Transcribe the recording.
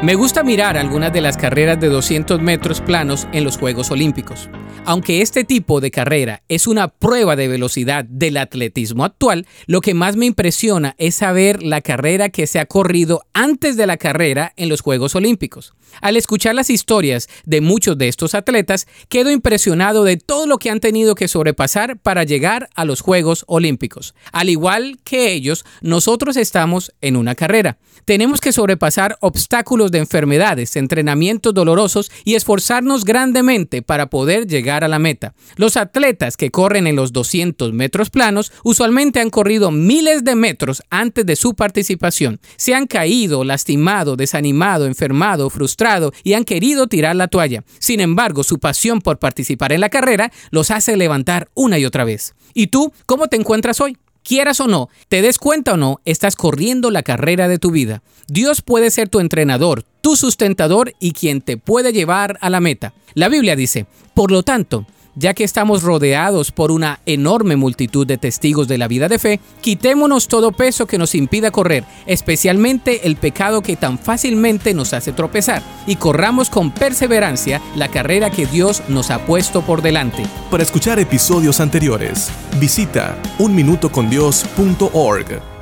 Me gusta mirar algunas de las carreras de 200 metros planos en los Juegos Olímpicos. Aunque este tipo de carrera es una prueba de velocidad del atletismo actual, lo que más me impresiona es saber la carrera que se ha corrido antes de la carrera en los Juegos Olímpicos. Al escuchar las historias de muchos de estos atletas, quedo impresionado de todo lo que han tenido que sobrepasar para llegar a los Juegos Olímpicos. Al igual que ellos, nosotros estamos en una carrera. Tenemos que sobrepasar obstáculos de enfermedades, entrenamientos dolorosos y esforzarnos grandemente para poder llegar a la meta. Los atletas que corren en los 200 metros planos usualmente han corrido miles de metros antes de su participación. Se han caído, lastimado, desanimado, enfermado, frustrado y han querido tirar la toalla. Sin embargo, su pasión por participar en la carrera los hace levantar una y otra vez. ¿Y tú cómo te encuentras hoy? Quieras o no, te des cuenta o no, estás corriendo la carrera de tu vida. Dios puede ser tu entrenador, tu sustentador y quien te puede llevar a la meta. La Biblia dice, por lo tanto, ya que estamos rodeados por una enorme multitud de testigos de la vida de fe, quitémonos todo peso que nos impida correr, especialmente el pecado que tan fácilmente nos hace tropezar, y corramos con perseverancia la carrera que Dios nos ha puesto por delante. Para escuchar episodios anteriores, visita unminutocondios.org.